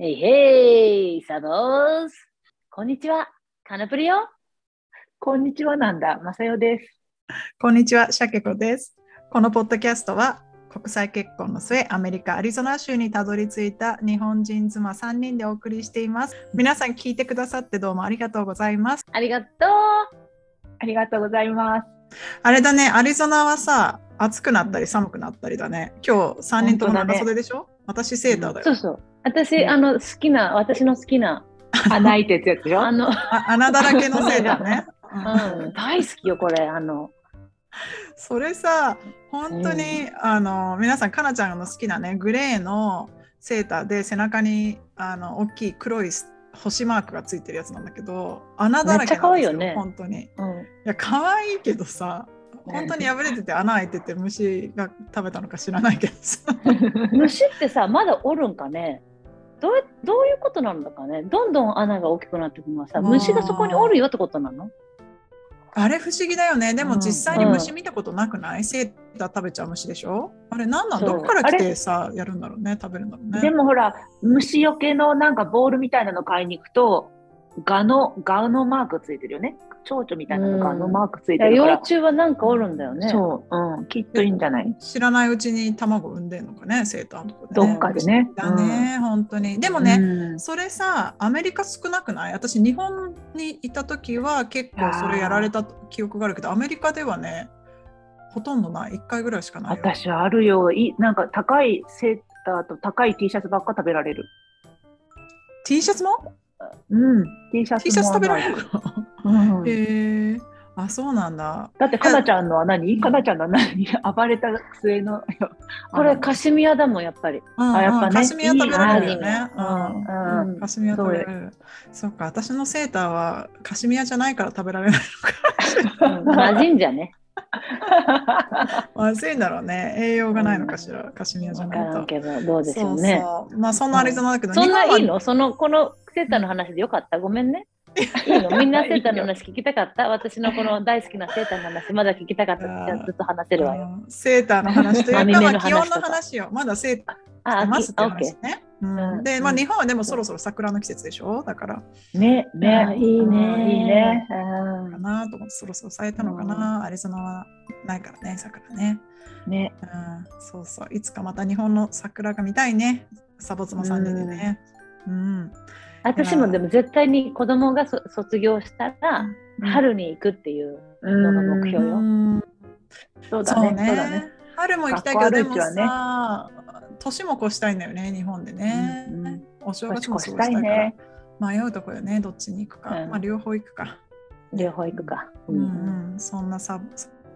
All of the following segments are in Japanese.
へいへい、サボース。こんにちは、カナプリよ。こんにちはなんだ、まさよです。こんにちは、シャケコです。このポッドキャストは国際結婚の末、アメリカ・アリゾナ州にたどり着いた日本人妻3人でお送りしています。皆さん聞いてくださってどうもありがとうございます。ありがとう。ありがとうございます。あれだね、アリゾナはさ、暑くなったり寒くなったりだね。今日3人とも長袖でしょ、私セーターだよ。そうそう。私、ねあの、好きな、私の好きな、穴開いてってやつでしょあの、あ穴だらけのセーターね。うん、大好きよ、これ。あの、それさ、本当に、あの皆さん、かなちゃんの好きなね、グレーのセーターで背中にあの大きい黒い星マークがついてるやつなんだけど、穴だらけなんですめっちゃ可愛いよね本当に。いうん。や、可愛いけどさ、本当に破れてて穴開いてて虫が食べたのか知らないけどさ。虫ってさ、まだおるんかね？どうどういうことなんだかね。どんどん穴が大きくなっていくのはさ、虫がそこにおるよってことなの？あれ不思議だよね。でうん。も実際に虫見たことなくない、セーター食べちゃう虫でしょ？あれ何なん？どっから来あてさ、やるんだろうね、食べるんだろうね。でもほら、虫よけのなんかボールみたいなの買いに行くと、ガの、ガのマークついてるよね。蝶々みたいなのガのマークついてるから。幼虫はなんかおるんだよね。そう、うん、きっといいんじゃない知らないうちに卵産んでんのかね、セーターのとこで、どっかでねだね、本当に。でもね、うんそれさ、アメリカ少なくない？私、日本にいた時は結構それやられた記憶があるけど、アメリカではね、ほとんどない、1回ぐらいしかないよ。私あるよい。なんか高いセーターと高い T シャツばっか食べられる。T シャツも？うん、T シャツも ?T シャツ食べられる？うんのへえあ、そうなんだ。だって、かなちゃんのは何？かなちゃんのは何？暴れた末の。これカシミヤだもん、やっぱり。うんあやっぱねカシミヤ食べられるよね。うんうんカシミヤ食べられる。そっか、私のセーターはカシミヤじゃないから食べられないのか。うん馴染んじゃね。まずいんだろうね。栄養がないのかしら、カシミヤじゃわないと。うでしょうね。まあそんなアリゾナだけど、そんないいの？その、このセーターの話でよかった？ごめんね。いいの？みんなセーターの話聞きたかった？私のこの大好きなセーターの話まだ聞きたかった。じゃあずっと話せるわよ。うんセーターの話というか、まあ、気温の話とか。話をまだセーターあ、してますって話ね。うん。うん。で、まあ、うん日本はでもそろそろ桜の季節でしょ？だから。ね、あね、いいね。うんいいね。かなと思ってそろそろ咲いたのかな、アリゾナはないからね桜ね、うんね、うん、そうそう。いつかまた日本の桜が見たいね。サボツマ3人でね。うん、私もでも絶対に子供がそ卒業したらうん春に行くっていううんのが目標よ。うんそうだね、そうだねね。春も行きたいけど学でもさ、年も越したいんだよね日本でね、うんうんお正月も年越し過ごしたたいからいね。迷うとこよねどっちに行くか、うんまあ両方行くか両方行くか。うんうん、そんなサ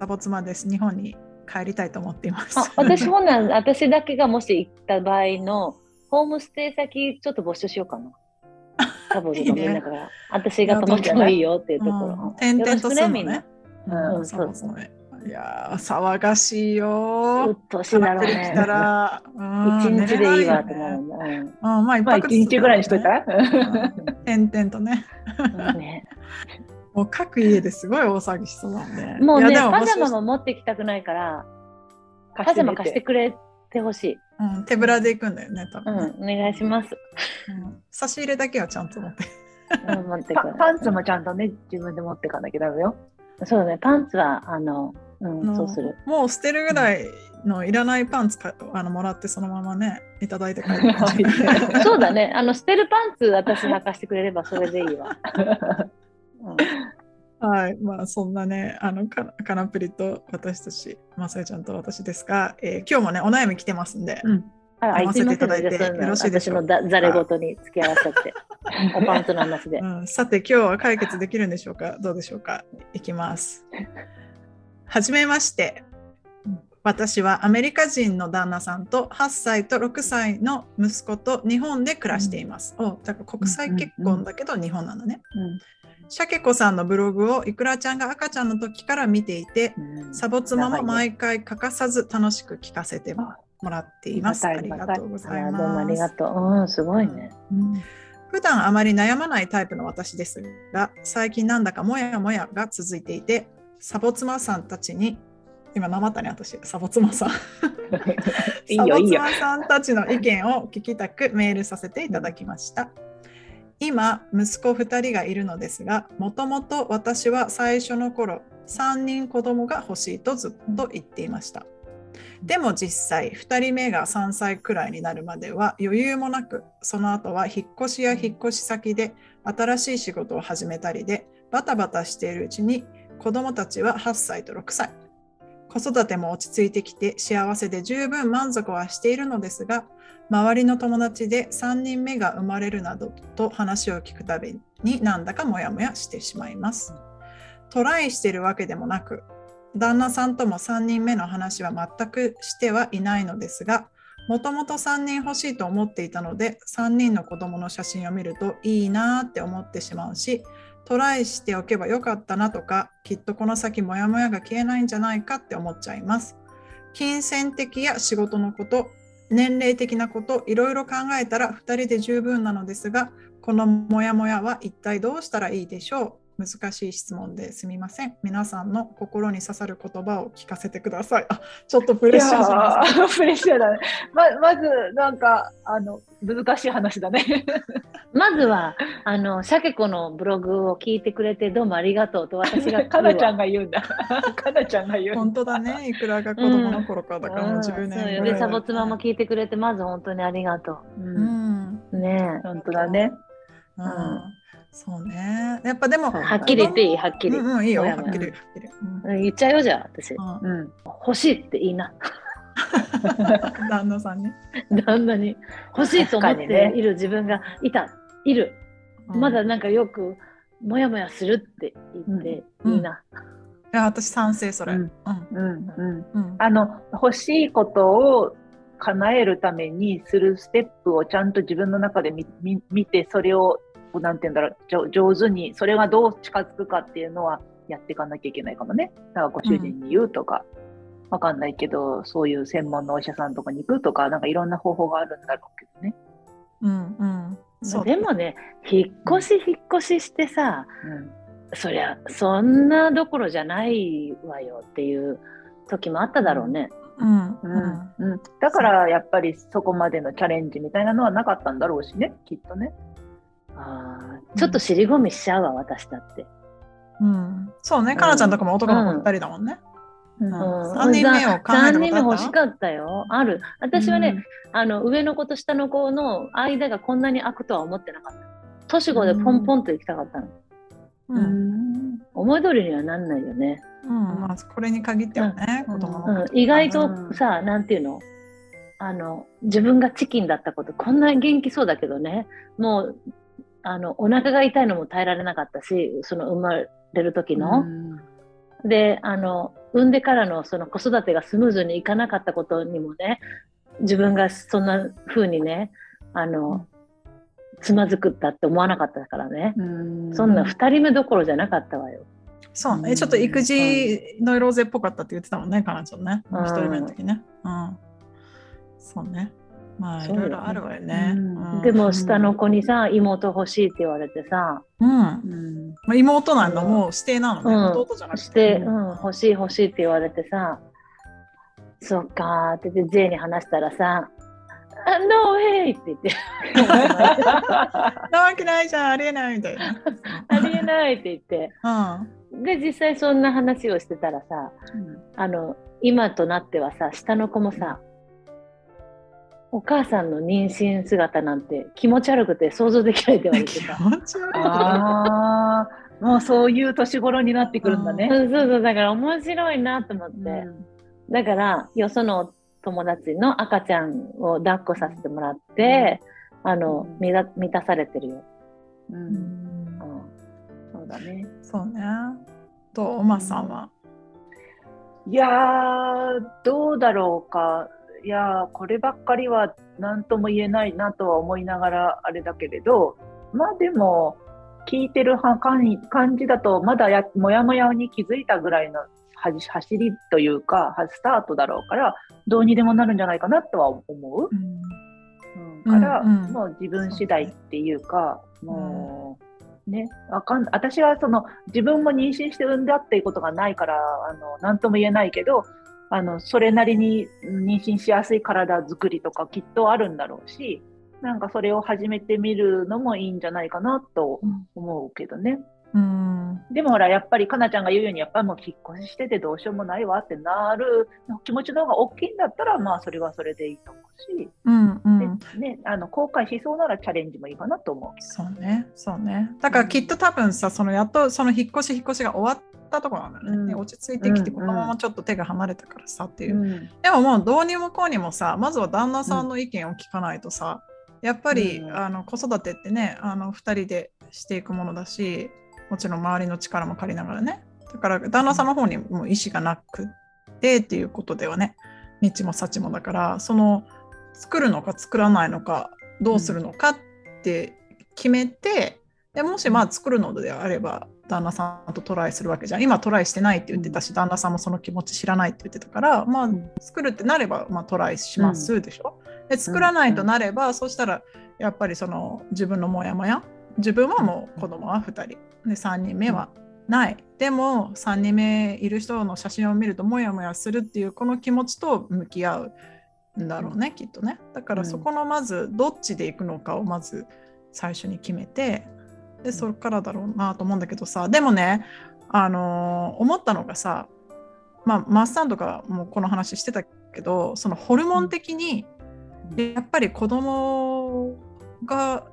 サボ妻です。日本に帰りたいと思っています。あ私ほんなら私だけがもし行った場合のホームステイ先ちょっと募集しようかな。多分いいねみんなから私がもいいよっていうところ。うん転々とするね。うんうん、サボ妻ね。いやー、騒がしいようっとうし。ら、うん一日でいいわと寝れないよね思うんだ。うんうん、まあ一まあ、泊一日ぐらいにしといた？ら。点々とね。うんねもう各家ですごい大騒ぎしそうなんで。もうね、パジャマも持ってきたくないから、パジャマ貸してくれてほしい。うん、手ぶらで行くんだよね、多う分ね、ん、お願いします。うん差し入れだけはちゃんと持って。うん、持ってくる。パパンツもちゃんとね、自分で持ってかなきゃダメよ。そうね、パンツは、あの、うあん、のそうする。もう捨てるぐらいのいらないパンツかあのもらってそのままね、いただいて帰っ そうだね、あの、捨てるパンツ私履かしてくれればそれでいいわ。うんはい、まあそんなね、あのかカナプリと私たち、まさやちゃんと私ですが、えー今日もね、お悩み来てますんで、うん。あ読ませていただいてよろしいでしょうか？私のだざれ言に付き合わせて、おパンツの話で う。ん、さて今日は解決できるんでしょうか？どうでしょうか？いきます。はじめまして。私はアメリカ人の旦那さんと8歳と6歳の息子と日本で暮らしています。おだから国際結婚だけど日本なんだね。シャケ子さんのブログをいくらちゃんが赤ちゃんの時から見ていて、うんサボ妻も毎回欠かさず楽しく聞かせてもらっています。あありがとうごあざいます。らどうもありがとう。うん、すごいね。うん普段あまり悩まないタイプの私ですが、最近なんだかモヤモヤが続いていて、サボ妻さんたちに今なまったね私サボ妻さん サボ妻さんたちの意見を聞きたくメールさせていただきました今息子2人がいるのですがもともと私は最初の頃3人子供が欲しいとずっと言っていました。でも実際2人目が3歳くらいになるまでは余裕もなくその後は引っ越しや引っ越し先で新しい仕事を始めたりでバタバタしているうちに子供たちは8歳と6歳。子育ても落ち着いてきて幸せで十分満足はしているのですが周りの友達で3人目が生まれるなどと話を聞くたびになんだかモヤモヤしてしまいます。トライしてるわけでもなく旦那さんとも3人目の話は全くしてはいないのですがもともと3人欲しいと思っていたので3人の子供の写真を見るといいなって思ってしまうしトライしておけばよかったなとかきっとこの先モヤモヤが消えないんじゃないかって思っちゃいます。金銭的や仕事のこと年齢的なこといろいろ考えたら2人で十分なのですがこのモヤモヤは一体どうしたらいいでしょう？難しい質問ですみません。皆さんの心に刺さる言葉を聞かせてください。あ、ちょっとプレッシャーじゃないですか。プレッシャーだね。ままず、なんか、あの、難しい話だね。まずは、あの、シャケ子のブログを聞いてくれてどうもありがとうと私が かなちゃんが言うんだ。かなちゃんが言うんだ。本当だね。いくらが子供の頃からだからもう10年ぐらいだ、で、サボ妻も聞いてくれて、まず本当にありがとう。うん。う。ね本当だね。うん。そうね。やっぱでも、はっきり言っていいはっきり。うん、うん、いいよ。はっきり。はっきりうん言っちゃうよ、じゃあ、私。うんうん。欲しいっていいな。旦那さんね。旦那に。欲しいと思っている自分がいた。いる。うんまだなんかよく、もやもやするって言ってうんいいな。いや、私賛成それ。ううんん。うん。うん。うん。あの、欲しいことを叶えるためにするステップをちゃんと自分の中で見見見て、それを、なんて言うんだろう、じょ上手に、それがどう近づくかっていうのはやっていかなきゃいけないかもね。だからご主人に言うとか、わかんないけど、そういう専門のお医者さんとかに行くとか、なんかいろんな方法があるんだろうけどね。うん。うん。そう。でもね、引っ越し引っ越ししてさ、うん。そりゃ、そんなどころじゃないわよっていう時もあっただろうね。うん。ううんん。うん。だから、やっぱりそこまでのチャレンジみたいなのはなかったんだろうしね、きっとね。あーちょっと尻込みしちゃうわ、私だって。うん。そうね。かなちゃんとかも男の子2人だもんね。うんうん三人目を考えたことあった？3人目欲しかった？よ。ある。私はね、あの上の子と下の子の間がこんなに空くとは思ってなかった。年子でポンポンと行きたかったの。うん。うん。思い通りにはなんないよね。まあ、これに限ってはね、うん。子供のうん、意外うとんさ、なんていうの？あの自分がチキンだったことこんなに元気そうだけどね。もうあのお腹が痛いのも耐えられなかったしその生まれる時の、であの産んでからのその子育てがスムーズにいかなかったことにもね自分がそんな風にねあのつまずくったって思わなかったからね、うんそんな2人目どころじゃなかったわよ。そうね、ちょっと育児ノイローゼっぽかったって言ってたもんね、かなちゃんね。うん一人目の時ね。うん。そうね。まあ、いろいろあるわよね。でも下の子にさ妹欲しいって言われてさうん。うんまあ、妹なんだ、もう指定なのね。うん弟じゃなくて。して、ううん、欲しい欲しいって言われてさ、そっかーって言って、J に話したらさ、あ No way! って言って、なわけないじゃん、ありえないみたいな。ありえないって言って、うん。で、実際そんな話をしてたらさ、あの、今となってはさ、下の子もさ、お母さんの妊娠姿なんて気持ち悪くて想像できないって言われて気さ。持ち悪い。ああ、もうそういう年頃になってくるんだね。うんそうそう、だから面白いなと思って。だから、よその友達の赤ちゃんを抱っこさせてもらって、あの、うん満た満たされてるよ。ううんんそうだね。そうね。と、おまさんは？いやー、どうだろうか。いやー、こればっかりは何とも言えないなとは思いながらあれだけれど、まあでも、聞いてるは感感じだと、まだやもやもやに気づいたぐらいの走りというか、はスタートだろうから、どうにでもなるんじゃないかなとは思う。うん、から、うんうんもう自分次第っていうか、もう、ね、わかん私はその自分も妊娠して産んだっていうことがないから、あの、なんとも言えないけど、あの、それなりに妊娠しやすい体作りとかきっとあるんだろうし、なんかそれを始めてみるのもいいんじゃないかなと思うけどね。うん、でもほら、やっぱりかなちゃんが言うように、やっぱりもう引っ越ししててどうしようもないわってなる気持ちの方が大きいんだったら、まあそれはそれでいいと思うし、うんうん、ね、あの後悔しそうならチャレンジもいいかなと思う。そうね、そうね。だからきっと多分さ、そのやっとその引っ越し引っ越しが終わったところなんだよね、うん、落ち着いてきて、このままちょっと手が離れたからさっていう。うん、でももう導入もこうにもさ、まずは旦那さんの意見を聞かないとさ、やっぱり、うん、あの子育てってねあの2人でしていくものだしもちろん周りの力も借りながらね。だから旦那さんの方にも意思がなくてっていうことではね。日も幸もだからその作るのか作らないのかどうするのかって決めて、でもしまあ作るのであれば旦那さんとトライするわけじゃん。今トライしてないって言ってたし旦那さんもその気持ち知らないって言ってたからまあ作るってなればまあトライしますでしょ、で作らないとなれば、そしたらやっぱりその自分のモヤモヤ？自分はもう子供は2人で3人目はない、でも3人目いる人の写真を見るとモヤモヤするっていうこの気持ちと向き合うんだろうね、きっとね。だからそこのまずどっちで行くのかをまず最初に決めてでそれからだろうなと思うんだけどさ。でもねあのー、思ったのがさまあマッサンとかもこの話してたけどそのホルモン的にやっぱり子供が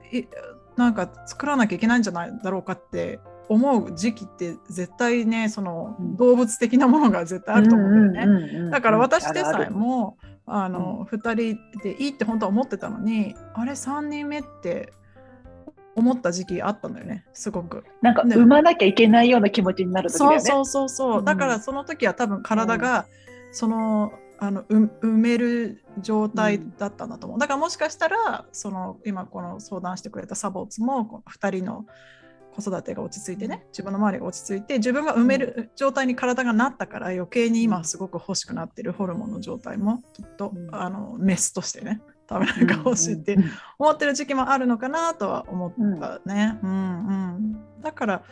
なんか作らなきゃいけないんじゃないだろうかって思う時期って絶対ねその動物的なものが絶対あると思うんだよね。だから私でさえもあの、うん、2人でいいって本当は思ってたのにあれ3人目って思った時期あったんだよねすごく。なんか産まなきゃいけないような気持ちになる時だよね。そうそうそうそう、うん、だからその時は多分体が、そのあの埋める状態だったんだと思う、だからもしかしたらその今この相談してくれたサボーツも2人の子育てが落ち着いてね自分の周りが落ち着いて自分が埋める状態に体がなったから余計に今すごく欲しくなってるホルモンの状態もきっと、あのメスとしてね食べなんか欲しいって思ってる時期もあるのかなとは思ったね。うん、うん、だから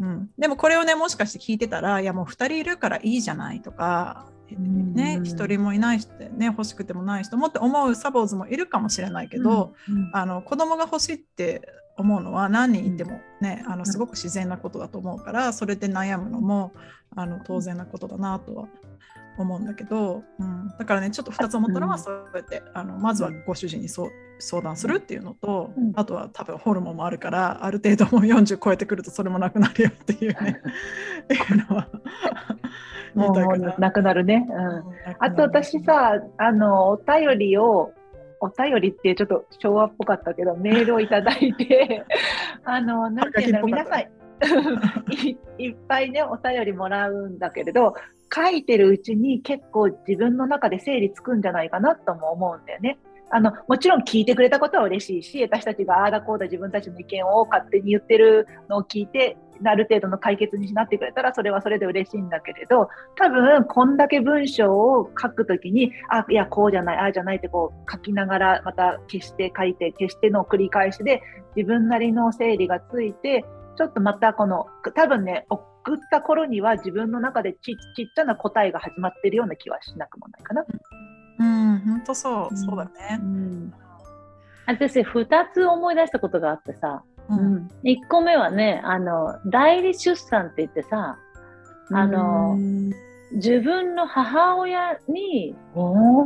うん、でもこれをねもしかして聞いてたらいやもう2人いるからいいじゃないとかね、一人もいない人ね欲しくてもない人もって思うサボーズもいるかもしれないけど、うんうん、あの子供が欲しいって思うのは何人いてもね、あのすごく自然なことだと思うからそれで悩むのもあの当然なことだなとは思うんだけど、うん、だからねちょっと2つ思ったのはそうやって、あのまずはご主人にそう相談するっていうのと、うん、あとは多分ホルモンもあるからある程度もう40超えてくるとそれもなくなるよっていうね いうのはもうなくなるね。うん、あと私さあのお便りをお便りってちょっと昭和っぽかったけど メールをいただいて あのなんていうの皆さんい いっぱいねお便りもらうんだけれど書いてるうちに結構自分の中で整理つくんじゃないかなとも思うんだよね。あのもちろん聞いてくれたことは嬉しいし私たちがああだこうだ自分たちの意見を勝手に言ってるのを聞いてある程度の解決になってくれたらそれはそれで嬉しいんだけれど多分こんだけ文章を書くときにあいやこうじゃないああじゃないってこう書きながらまた消して書いて消しての繰り返しで自分なりの整理がついてちょっとまたこの多分ね送った頃には自分の中でちちっちゃな答えが始まってるような気はしなくもないかな。うん、本当そう、そうだね。うん、私2つ思い出したことがあってさ、うん、1個目はねあの代理出産って言ってさあの、自分の母親に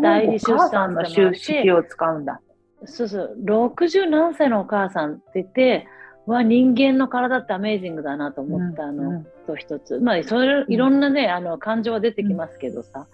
代理出産の収式を使うんだ。そうそう。60何歳のお母さんって言っては人間の体ってアメージングだなと思ったのと一つ、まあそれいろんなね、あの感情は出てきますけどさ、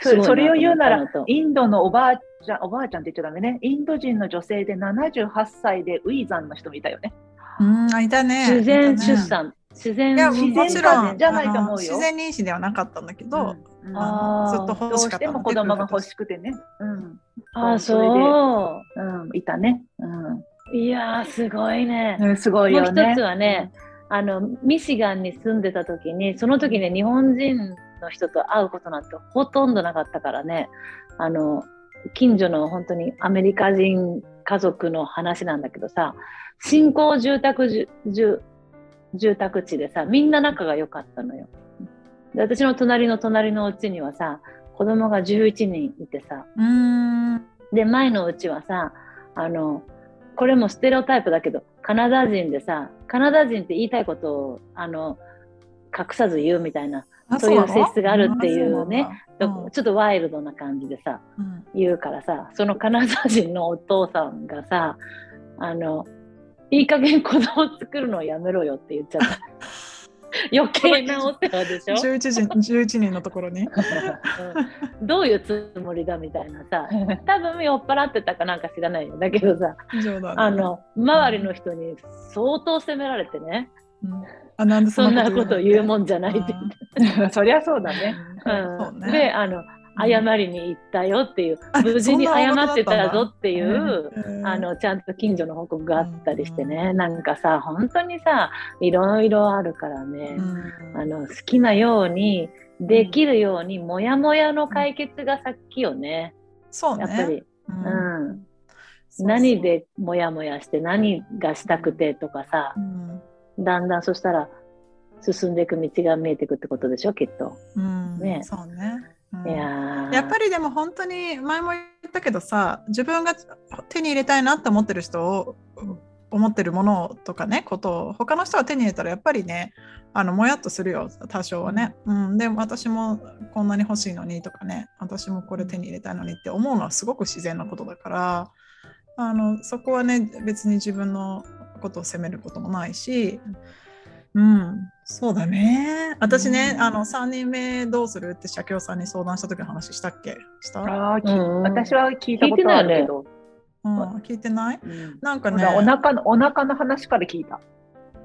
そそれを言うならインドのおばあちゃんおばあちゃんって言っちゃダメねインド人の女性で78歳でウィザンの人もいたよね。うんいたね。自然出産、自然いやもちろんじゃないと思うよ。自然妊娠ではなかったんだけど、うん、あずっと欲しかったどうしても子供が欲しくてね。うん。あそう。うん、いたね。うん。いやすごいね。うん、すごいよね。もう一つはね、あのミシガンに住んでた時にその時ね日本人の人と会うことなんてほとんどなかったからね。あの近所の本当にアメリカ人家族の話なんだけどさ新興住宅住住宅地でさみんな仲が良かったのよ。で私の隣の隣のうちにはさ子供が11人いてさ、うん。で、前のうちはさ、あの、これもステレオタイプだけど、カナダ人でさ、カナダ人って言いたいことを、あの、隠さず言うみたいな、あそういう性質があるっていうねうちょっとワイルドな感じでさ、うん。言うからさ、そのカナダ人のお父さんがさ、あの、いい加減子供作るのをやめろよって言っちゃった。余計なお世話でしょ、11人 ,11 人のところに。うん。どういうつもりだみたいなさ、多分酔っ払ってたかなんか知らないよ。だけどさ、冗談あの、周りの人に相当責められてね、うん。あなんでそんなこと言うもんんじゃないってそりゃそうだね。うん。そうね。で、あの、謝りに行ったよっていう、あ無事に謝ってたぞっていう、うんあのちゃんと近所の報告があったりしてね、うんなんかさ本当にさいろいろあるからね、うん。あの好きなようにできるように、モヤモヤの解決が先よね、そうね。やっぱり、うん。何でモヤモヤして何がしたくてとかさ。うん。だんだんそしたら進んでいく道が見えていくってことでしょきっと。うん。ね。そうね。やっぱりでも本当に前も言ったけどさ自分が手に入れたいなって思ってる人を思ってるものとかねことを他の人が手に入れたらやっぱりねあのもやっとするよ多少はね、うん、でも私もこんなに欲しいのにとかね私もこれ手に入れたいのにって思うのはすごく自然なことだからあのそこはね別に自分のことを責めることもないし、うん、そうだね。私ね、うん。あの3人目どうするって社協さんに相談した時の話したっけ？した、あうん私は聞いたことあるけど、うん、聞いてない？うん。なんかね、お腹のお腹の話から聞いた。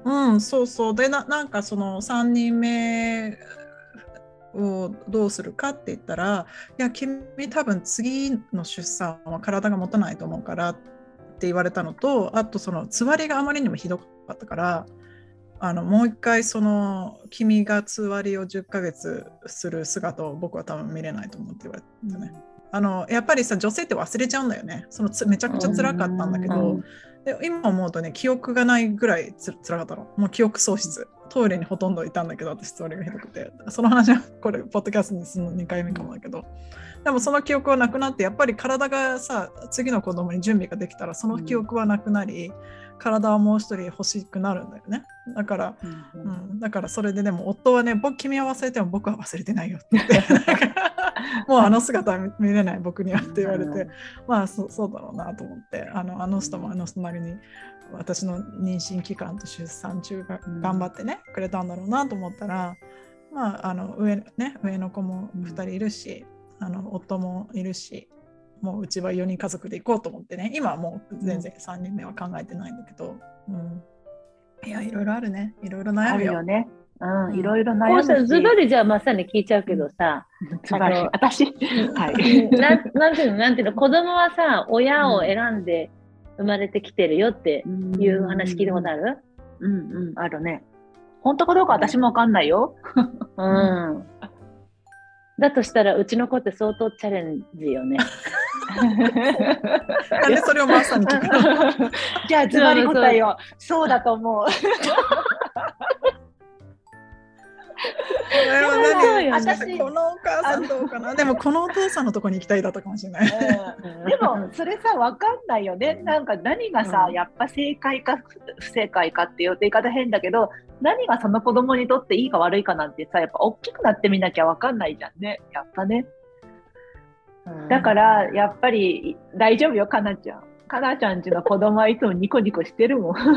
うん、そうそう。でな、なんかその3人目をどうするかって言ったら、いや、君多分次の出産は体が持たないと思うからって言われたのと、あとそのつわりがあまりにもひどかったから、あのもう一回その君がつわりを10ヶ月する姿を僕は多分見れないと思って言われたね。あのやっぱりさ女性って忘れちゃうんだよね。そのつめちゃくちゃ辛かったんだけど、うん。で今思うとね記憶がないぐらいつ辛かったの。もう記憶喪失。トイレにほとんどいたんだけど私それがひどくて。その話はこれポッドキャストにするの2回目かもだけど。でもその記憶はなくなってやっぱり体がさ次の子供に準備ができたらその記憶はなくなり、体はもう一人欲しくなるんだよね。だからうん、だからそれででも夫はね僕君は忘れても僕は忘れてないよって。言ってもうあの姿は見見れない僕にはって言われて、まあそそうだろうなと思って。あのあの人もあの人なりに私の妊娠期間と出産中がうん頑張ってね、くれたんだろうなと思ったらまああの上,、ね、上の子も2人いるし、あの夫もいるしもううちは4人家族で行こうと思ってね。今はもう全然3人目は考えてないんだけど、うん、いやいろいろあるね。いろいろ悩あむよ。るよね。うん、うん。いろいろこ悩むし。うしたらズバリじゃあまさに聞いちゃうけどさ、ズバリ。あの私、はい。なんなんていうの？なんていうの？子供はさ親を選んで生まれてきてるよっていう話聞いたことある？うん。うん、あるね。本当かどうか私もわかんないよ。うん。だとしたらうちの子って相当チャレンジよね。なんでそれをまさに聞くのじゃあズバリ答えよう。そうだと思う。私このお母さんどうかな？でもこのお父さんのとこに行きたいだったかもしれない。でもそれさわかんないよね。なんか何がさ、うんやっぱ正解か不正解かっていう言い方変だけど何がその子供にとっていいか悪いかなんてさやっぱ大きくなってみなきゃわかんないじゃんね。やっぱね。だからやっぱり大丈夫よかなちゃん。かなちゃんちの子供はいつもニコニコしてるもん。そう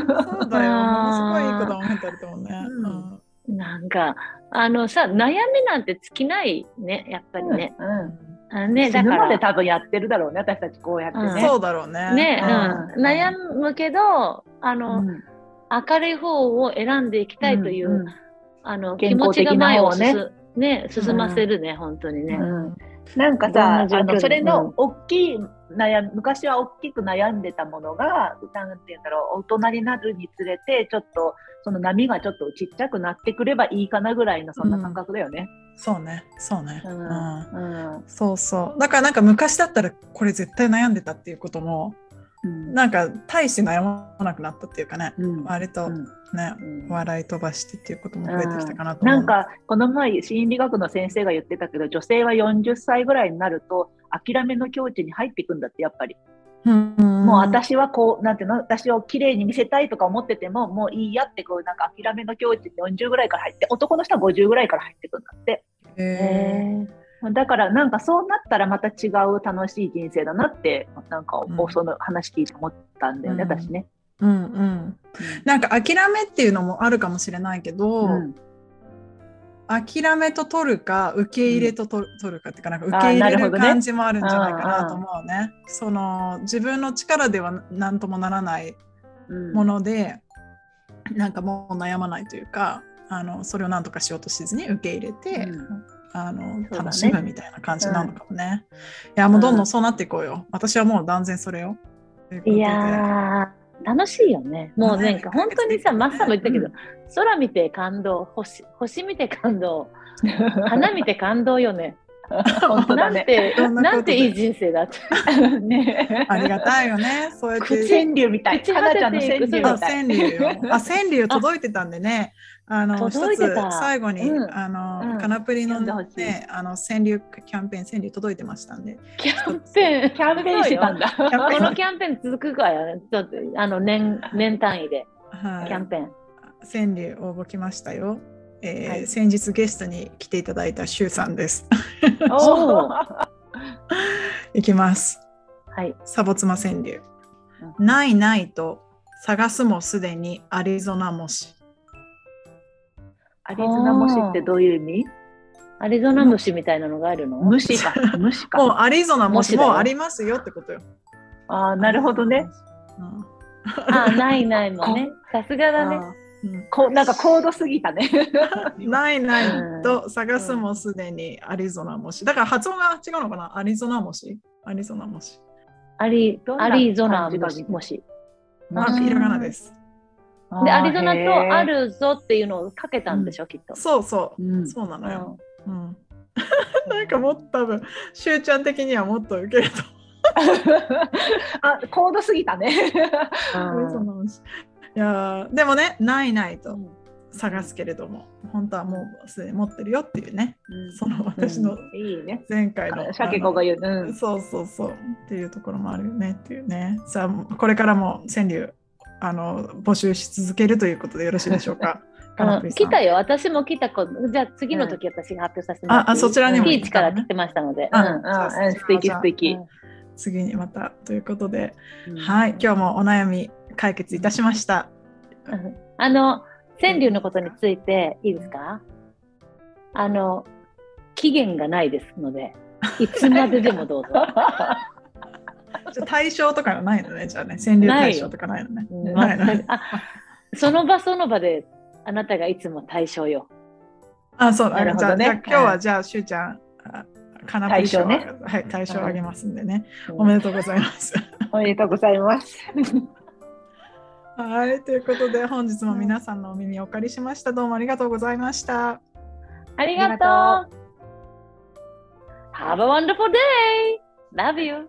だよ。ものすごいいい子だもん、二人ともね。うんうんなんかあのさ悩みなんて尽きないねやっぱりね。うんあね死だから。ぬまで多分やってるだろうね私たちこうやってね。そうだろうね。ね、ううん。ん、悩むけどあの、うん。明るい方を選んでいきたいという、うんあの気持ちが前をね進,、ね。進ませるね、本当にね。うんなんかさあのそれうんの大きい悩み昔は大きく悩んでたものがなんて言うんだろう大人になるにつれてちょっとその波がちょっとちっちゃくなってくればいいかなぐらいのそんな感覚だよね。そうね。そうね。ううんんうんそうそう。だからなんか昔だったらこれ絶対悩んでたっていうことも、うん。なんか大して悩まなくなったっていうかね、うん。割とうん。ね、うん。笑い飛ばしてっていうことも増えてきたかなと思う。なんかこの前心理学の先生が言ってたけど女性は40歳ぐらいになると諦めの境地に入っていくんだってやっぱり、うん、もう私はこうなんていうの私を綺麗に見せたいとか思っててももういいやってこうなんか諦めの境地に40ぐらいから入って男の人は50ぐらいから入っていくんだって。へーだからなんかそうなったらまた違う楽しい人生だなってなんかうん。その話聞いて思ったんだよね、うん。私ね。うんうん、なんか諦めっていうのもあるかもしれないけど、うん諦めと取るか受け入れと取る,、取るかっていうかなんか受け入れる感じもあるんじゃないかなと思うね。その自分の力では何ともならないうん。もので、なんかもう悩まないというかあのそれを何とかしようとしずに受け入れて、うんあのね楽しむみたいな感じなのかもね。いやもうどんどんそうなっていこうよ。私はもう断然それよ。といやー、楽しいよね。もうなんか本当にさ、マッサンも言ったけど、空見て感動、星星見て感動、花見て感動よね。なんて、なことでなんていい人生だって。ねありがたいよね。そうやって。川柳みたい。口かなちゃんの川柳みたい。あ、川柳よ。あ、川柳届いてたんでね。あの、一つ最後に、うんあの、うんカナプリのね、あの川柳キャンペーン、川柳届いてましたんで。キャンペーン、キャンペーンしてたんだ。このキャンペーン続くからね、ちょっとあの年年単位ではい。キャンペーン。川柳応募来ましたよ。えーはい先日ゲストに来ていただいたシュウさんです。お いきます。はい。サボ妻川柳。うないないと探すもすでにアリゾナ模試。アリゾナムシってどういう意味？アリゾナムシみたいなのがあるの？ムシか。ムシもうか。アリゾナ模試模試だよもうありますよってことよ。ああ、なるほどね。うんあ、ないないもね。さすがだね。こうなんか高度すぎたね。ないないと探すもすでにアリゾナ模試。だから発音が違うのかな？アリゾナ模試アリゾナ模試。アリアリゾナ感じがムシもし。まあ、うんひらがなです。で、アリゾナとあ。るぞっていうのをかけたんでしょ、きっと。そうそうう。んそうなのよ。ううん。なんかもっと多分、しゅうちゃん的にはもっと受けると あ、高度すぎたね。いやーでもね、ないないと探すけれども、本当はもうすでに持ってるよっていうね、その私のいいね。前回の。シャケ子が言う。うん。そうそうそうっていうところもあるよねっていうね。さあこれからも川柳あの募集し続けるということでよろしいでしょうか？来たよ、私も来た子。じゃあ次の時私が発表させてもらっていいああそちらにも。ピーチから来てましたので。あうん素敵素敵。次にまたということで、うん。はい。今日もお悩み解決いたしました。うん。あの、川柳のことについていいですか？あの、期限がないですので、いつまででもどうぞ。対象とかないのねじゃあね川柳対象とかないのね。うんないの全くあその場その場であなたがいつも対象よ。あそうなるほどねじゃあ今日はじゃあしゅうちゃんあカナプリ賞対象ねはい対象あげますんでね、うんおめでとうございます。おめでとうございます。はいということで本日も皆さんのお耳をお借りしましたどうもありがとうございました。ありがとう。Have a wonderful day! Love you!